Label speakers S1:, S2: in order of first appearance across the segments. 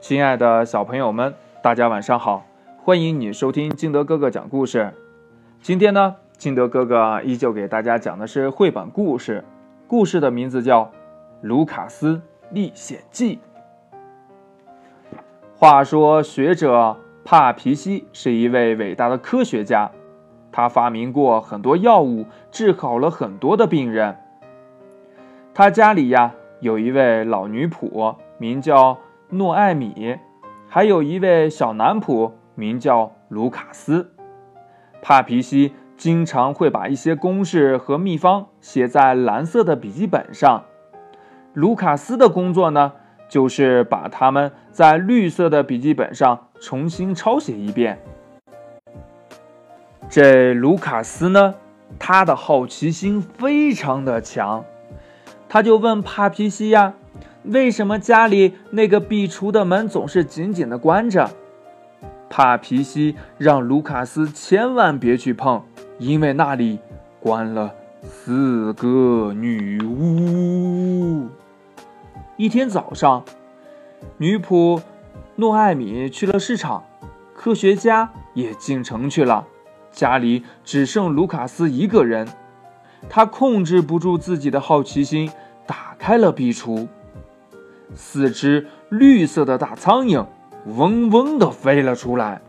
S1: 亲爱的小朋友们，大家晚上好！欢迎你收听金德哥哥讲故事。今天呢，金德哥哥依旧给大家讲的是绘本故事，故事的名字叫《卢卡斯历险记》。话说，学者帕皮西是一位伟大的科学家，他发明过很多药物，治好了很多的病人。他家里呀，有一位老女仆，名叫。诺艾米，还有一位小男仆，名叫卢卡斯。帕皮西经常会把一些公式和秘方写在蓝色的笔记本上。卢卡斯的工作呢，就是把它们在绿色的笔记本上重新抄写一遍。这卢卡斯呢，他的好奇心非常的强，他就问帕皮西呀。为什么家里那个壁橱的门总是紧紧的关着？帕皮西让卢卡斯千万别去碰，因为那里关了四个女巫。一天早上，女仆诺艾米去了市场，科学家也进城去了，家里只剩卢卡斯一个人。他控制不住自己的好奇心，打开了壁橱。四只绿色的大苍蝇嗡嗡地飞了出来。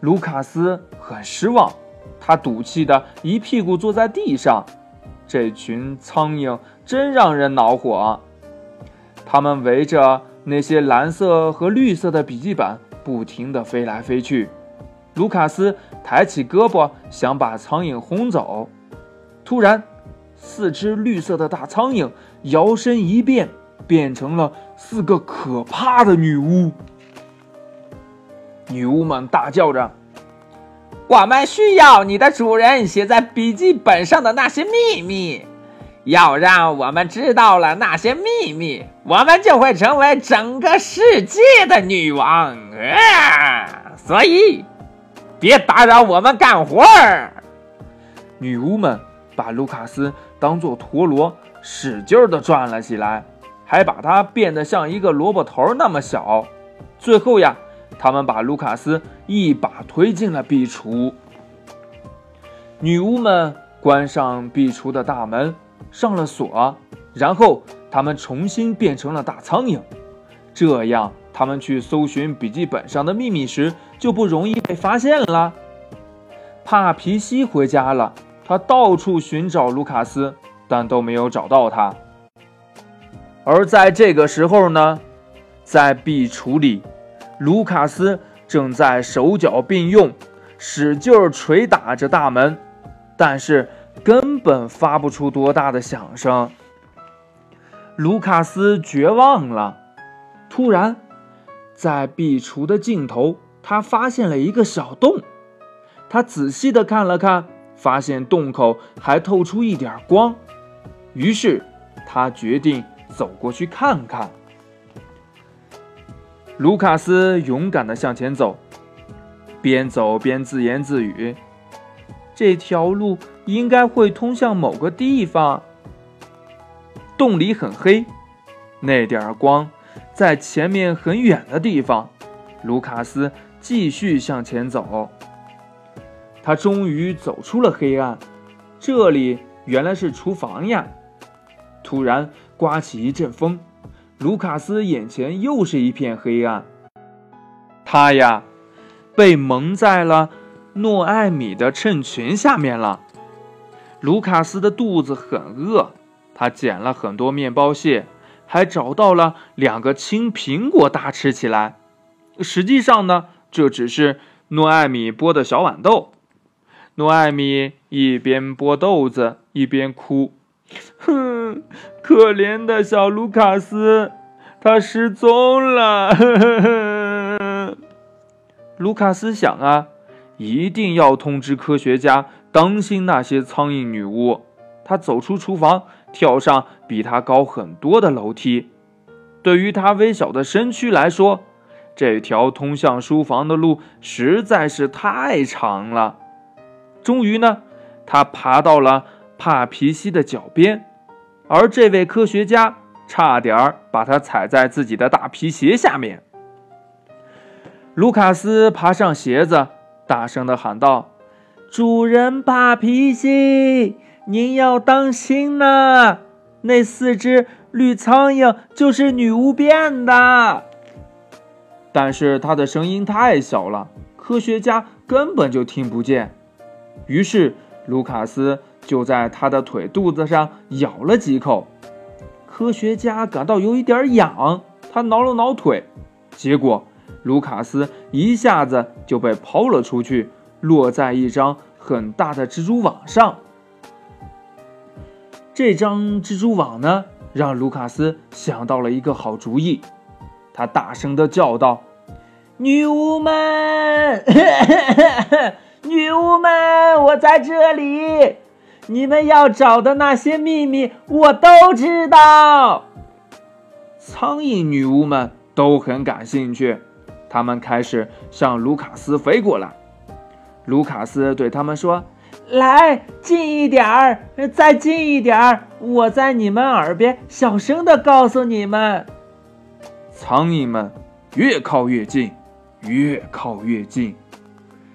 S1: 卢卡斯很失望，他赌气的一屁股坐在地上。这群苍蝇真让人恼火，它们围着那些蓝色和绿色的笔记本不停地飞来飞去。卢卡斯抬起胳膊想把苍蝇轰走，突然，四只绿色的大苍蝇摇身一变。变成了四个可怕的女巫。女巫们大叫着：“
S2: 我们需要你的主人写在笔记本上的那些秘密，要让我们知道了那些秘密，我们就会成为整个世界的女王啊！所以，别打扰我们干活儿。”
S1: 女巫们把卢卡斯当做陀螺，使劲的转了起来。还把它变得像一个萝卜头那么小，最后呀，他们把卢卡斯一把推进了壁橱。女巫们关上壁橱的大门，上了锁，然后他们重新变成了大苍蝇，这样他们去搜寻笔记本上的秘密时就不容易被发现了。帕皮西回家了，他到处寻找卢卡斯，但都没有找到他。而在这个时候呢，在壁橱里，卢卡斯正在手脚并用，使劲儿捶打着大门，但是根本发不出多大的响声。卢卡斯绝望了。突然，在壁橱的尽头，他发现了一个小洞。他仔细的看了看，发现洞口还透出一点光。于是，他决定。走过去看看。卢卡斯勇敢地向前走，边走边自言自语：“这条路应该会通向某个地方。”洞里很黑，那点光在前面很远的地方。卢卡斯继续向前走，他终于走出了黑暗。这里原来是厨房呀！突然。刮起一阵风，卢卡斯眼前又是一片黑暗。他呀，被蒙在了诺艾米的衬裙下面了。卢卡斯的肚子很饿，他捡了很多面包屑，还找到了两个青苹果，大吃起来。实际上呢，这只是诺艾米剥的小豌豆。诺艾米一边剥豆子，一边哭。哼，可怜的小卢卡斯，他失踪了。卢卡斯想啊，一定要通知科学家，当心那些苍蝇女巫。他走出厨房，跳上比他高很多的楼梯。对于他微小的身躯来说，这条通向书房的路实在是太长了。终于呢，他爬到了。帕皮西的脚边，而这位科学家差点儿把它踩在自己的大皮鞋下面。卢卡斯爬上鞋子，大声的喊道：“主人帕皮西，您要当心呐！那四只绿苍蝇就是女巫变的。”但是他的声音太小了，科学家根本就听不见。于是卢卡斯就在他的腿肚子上咬了几口。科学家感到有一点痒，他挠了挠腿，结果卢卡斯一下子就被抛了出去，落在一张很大的蜘蛛网上。这张蜘蛛网呢，让卢卡斯想到了一个好主意，他大声的叫道：“女巫们，女巫们，我在这里！”你们要找的那些秘密，我都知道。苍蝇女巫们都很感兴趣，他们开始向卢卡斯飞过来。卢卡斯对他们说：“来，近一点儿，再近一点儿，我在你们耳边小声的告诉你们。”苍蝇们越靠越近，越靠越近，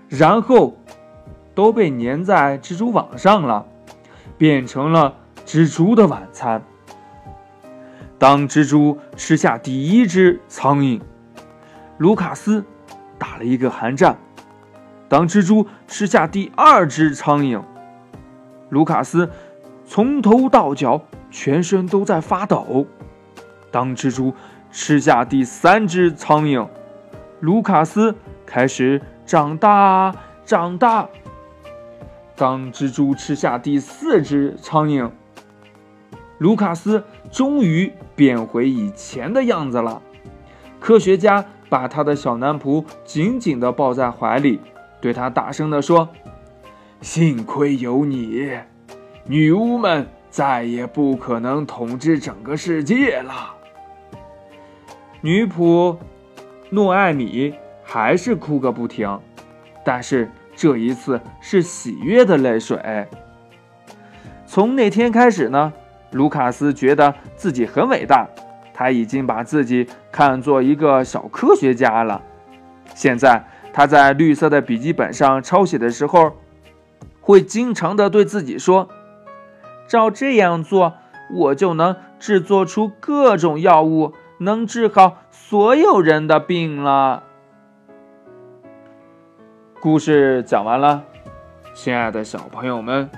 S1: 然后都被粘在蜘蛛网上了。变成了蜘蛛的晚餐。当蜘蛛吃下第一只苍蝇，卢卡斯打了一个寒战；当蜘蛛吃下第二只苍蝇，卢卡斯从头到脚全身都在发抖；当蜘蛛吃下第三只苍蝇，卢卡斯开始长大，长大。当蜘蛛吃下第四只苍蝇，卢卡斯终于变回以前的样子了。科学家把他的小男仆紧紧地抱在怀里，对他大声地说：“幸亏有你，女巫们再也不可能统治整个世界了。”女仆诺艾米还是哭个不停，但是。这一次是喜悦的泪水。从那天开始呢，卢卡斯觉得自己很伟大，他已经把自己看作一个小科学家了。现在他在绿色的笔记本上抄写的时候，会经常的对自己说：“照这样做，我就能制作出各种药物，能治好所有人的病了。”故事讲完了，亲爱的小朋友们，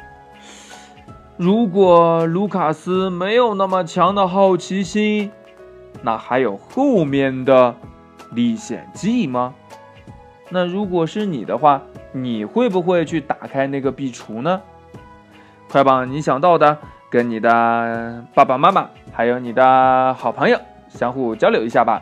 S1: 如果卢卡斯没有那么强的好奇心，那还有后面的历险记吗？那如果是你的话，你会不会去打开那个壁橱呢？快把你想到的跟你的爸爸妈妈还有你的好朋友相互交流一下吧。